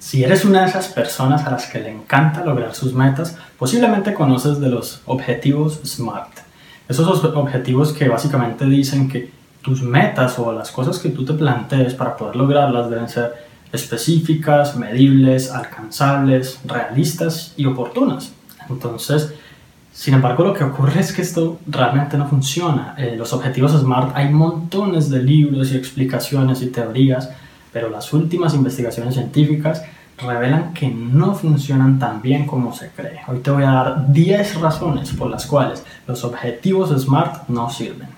Si eres una de esas personas a las que le encanta lograr sus metas, posiblemente conoces de los objetivos SMART. Esos objetivos que básicamente dicen que tus metas o las cosas que tú te plantees para poder lograrlas deben ser específicas, medibles, alcanzables, realistas y oportunas. Entonces, sin embargo, lo que ocurre es que esto realmente no funciona. Eh, los objetivos SMART hay montones de libros y explicaciones y teorías pero las últimas investigaciones científicas revelan que no funcionan tan bien como se cree. Hoy te voy a dar 10 razones por las cuales los objetivos SMART no sirven.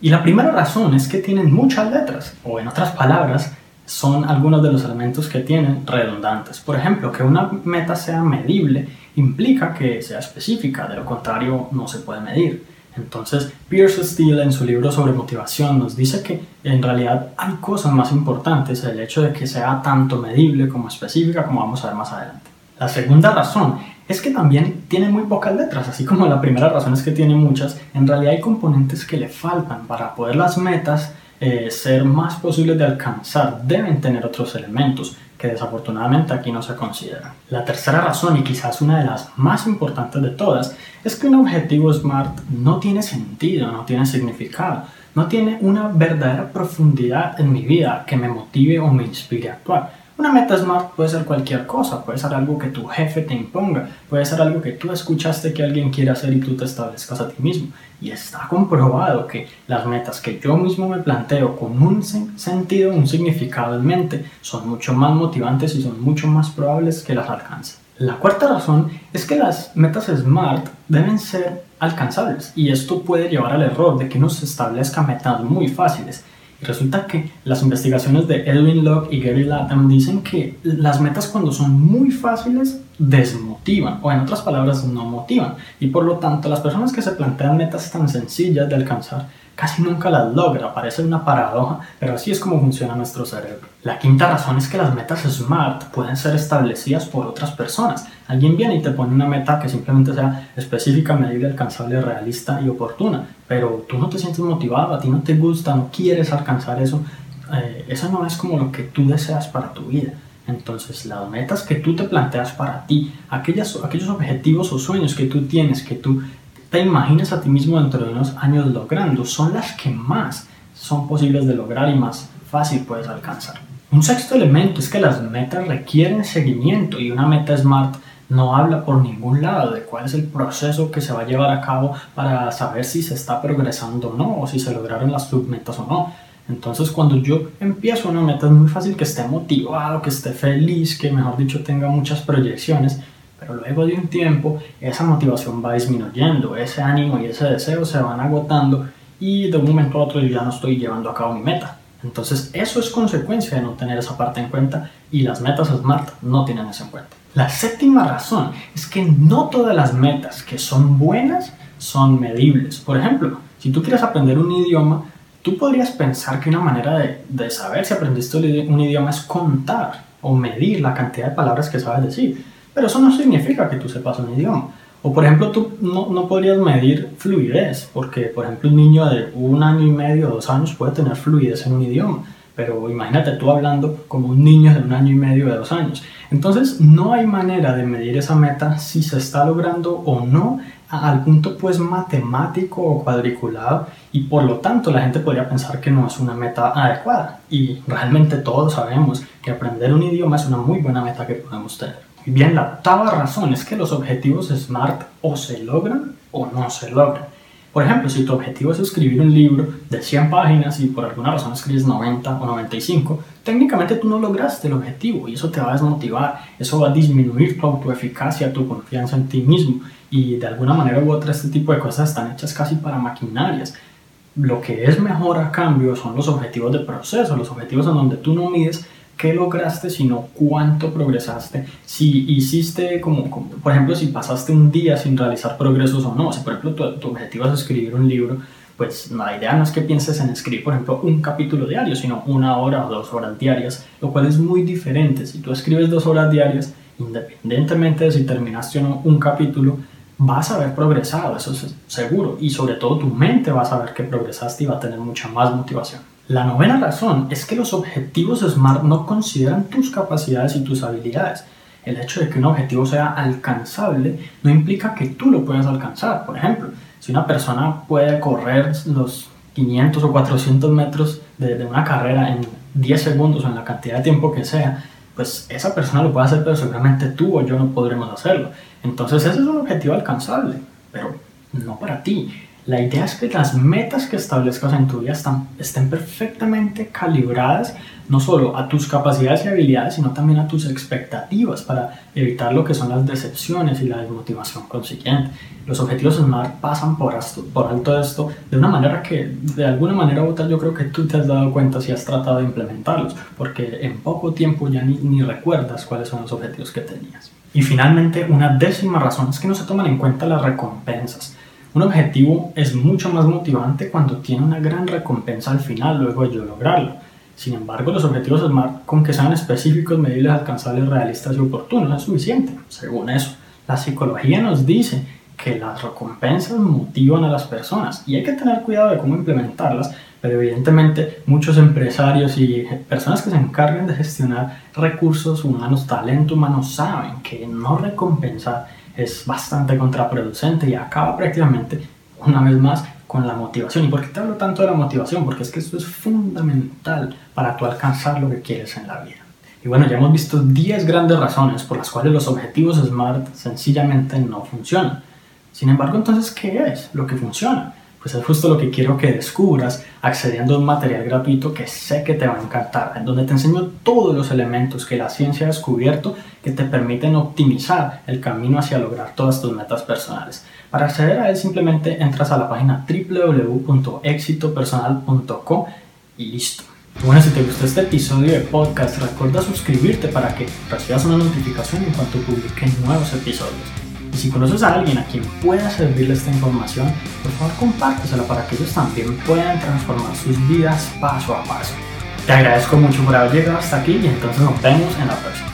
Y la primera razón es que tienen muchas letras, o en otras palabras, son algunos de los elementos que tienen redundantes. Por ejemplo, que una meta sea medible implica que sea específica, de lo contrario no se puede medir. Entonces, Pierce Steele en su libro sobre motivación nos dice que en realidad hay cosas más importantes, el hecho de que sea tanto medible como específica, como vamos a ver más adelante. La segunda razón es que también tiene muy pocas letras, así como la primera razón es que tiene muchas, en realidad hay componentes que le faltan para poder las metas eh, ser más posibles de alcanzar, deben tener otros elementos desafortunadamente aquí no se consideran. La tercera razón, y quizás una de las más importantes de todas, es que un objetivo SMART no tiene sentido, no tiene significado, no tiene una verdadera profundidad en mi vida que me motive o me inspire a actuar. Una meta SMART puede ser cualquier cosa, puede ser algo que tu jefe te imponga, puede ser algo que tú escuchaste que alguien quiere hacer y tú te establezcas a ti mismo. Y está comprobado que las metas que yo mismo me planteo con un sentido, un significado en mente, son mucho más motivantes y son mucho más probables que las alcance. La cuarta razón es que las metas SMART deben ser alcanzables y esto puede llevar al error de que uno se establezca metas muy fáciles Resulta que las investigaciones de Edwin Locke y Gary Latham dicen que las metas cuando son muy fáciles desmotivan o en otras palabras no motivan. Y por lo tanto las personas que se plantean metas tan sencillas de alcanzar casi nunca las logra, parece una paradoja, pero así es como funciona nuestro cerebro. La quinta razón es que las metas SMART pueden ser establecidas por otras personas. Alguien viene y te pone una meta que simplemente sea específica, medible, alcanzable, realista y oportuna, pero tú no te sientes motivado, a ti no te gusta, no quieres alcanzar eso. Eh, eso no es como lo que tú deseas para tu vida. Entonces, las metas que tú te planteas para ti, aquellas, aquellos objetivos o sueños que tú tienes, que tú te imaginas a ti mismo dentro de unos años logrando son las que más son posibles de lograr y más fácil puedes alcanzar. Un sexto elemento es que las metas requieren seguimiento y una meta SMART no habla por ningún lado de cuál es el proceso que se va a llevar a cabo para saber si se está progresando o no, o si se lograron las submetas o no. Entonces cuando yo empiezo una meta es muy fácil que esté motivado, que esté feliz, que mejor dicho tenga muchas proyecciones, pero luego de un tiempo esa motivación va disminuyendo, ese ánimo y ese deseo se van agotando y de un momento a otro yo ya no estoy llevando a cabo mi meta. Entonces eso es consecuencia de no tener esa parte en cuenta y las metas SMART no tienen eso en cuenta. La séptima razón es que no todas las metas que son buenas son medibles. Por ejemplo, si tú quieres aprender un idioma, tú podrías pensar que una manera de, de saber si aprendiste un idioma es contar o medir la cantidad de palabras que sabes decir. Pero eso no significa que tú sepas un idioma. O por ejemplo, tú no, no, podrías medir fluidez, porque por ejemplo un niño de un año y medio dos años puede tener fluidez en un idioma, pero imagínate tú hablando como un niño de un año y medio de dos años. Entonces no hay manera de medir esa meta si se está logrando o no al punto pues matemático o cuadriculado y por lo tanto la gente podría pensar que no es una meta adecuada y realmente todos sabemos que aprender un idioma es una muy buena meta que podemos tener. Bien, la octava razón es que los objetivos SMART o se logran o no se logran. Por ejemplo, si tu objetivo es escribir un libro de 100 páginas y por alguna razón escribes 90 o 95, técnicamente tú no lograste el objetivo y eso te va a desmotivar, eso va a disminuir tu autoeficacia, tu confianza en ti mismo y de alguna manera u otra este tipo de cosas están hechas casi para maquinarias. Lo que es mejor a cambio son los objetivos de proceso, los objetivos en donde tú no mides qué lograste, sino cuánto progresaste. Si hiciste, como, por ejemplo, si pasaste un día sin realizar progresos o no. Si, por ejemplo, tu, objetivo es escribir un libro, pues la idea no es que pienses en escribir, por ejemplo, un capítulo diario, sino una hora o dos horas diarias, lo cual es muy diferente. Si tú escribes dos horas diarias, independientemente de si terminaste o no un capítulo, vas a haber progresado, eso es seguro, y sobre todo tu mente va a saber que progresaste y va a tener mucha más motivación. La novena razón es que los objetivos SMART no consideran tus capacidades y tus habilidades. El hecho de que un objetivo sea alcanzable no implica que tú lo puedas alcanzar. Por ejemplo, si una persona puede correr los 500 o 400 metros de, una carrera en 10 segundos o en la cantidad de tiempo que sea, pues esa persona lo puede hacer, pero seguramente tú o yo no podremos hacerlo. Entonces ese es un objetivo alcanzable, pero no para ti. La idea es que las metas que establezcas en tu vida están, estén perfectamente calibradas no solo a tus capacidades y habilidades, sino también a tus expectativas para evitar lo que son las decepciones y la desmotivación consiguiente. Los objetivos SMART pasan por, por alto esto de una manera que de alguna manera u otra yo creo que tú te has dado cuenta si has tratado de implementarlos, porque en poco tiempo ya ni, ni recuerdas cuáles son los objetivos que tenías. Y finalmente, una décima razón es que no se toman en cuenta las recompensas. Un objetivo es mucho más motivante cuando tiene una gran recompensa al final luego de lograrlo. Sin embargo, los objetivos SMART, con que sean específicos, medibles, alcanzables, realistas y oportunos, es suficiente. Según eso, la psicología nos dice que las recompensas motivan a las personas y hay que tener cuidado de cómo implementarlas, pero evidentemente muchos empresarios y personas que se encargan de gestionar recursos humanos, talento humano, saben que no recompensar es bastante contraproducente y acaba prácticamente, una vez más, con la motivación. ¿Y por qué te hablo tanto de la motivación? Porque es que esto es fundamental para tú alcanzar lo que quieres en la vida. Y bueno, ya hemos visto 10 grandes razones por las cuales los objetivos SMART sencillamente no funcionan. Sin embargo, entonces, ¿qué es lo que funciona? Pues es justo lo que quiero que descubras accediendo a un material gratuito que sé que te va a encantar, en donde te enseño todos los elementos que la ciencia ha descubierto que te permiten optimizar el camino hacia lograr todas tus metas personales. Para acceder a él simplemente entras a la página www.exitopersonal.com y listo. Bueno, si te gustó este episodio de podcast, recuerda suscribirte para que recibas una notificación en cuanto publique nuevos episodios. Y si conoces a alguien a quien pueda servirle esta información, por favor compártesela para que ellos también puedan transformar sus vidas paso a paso. Te agradezco mucho por haber llegado hasta aquí y entonces nos vemos en la próxima.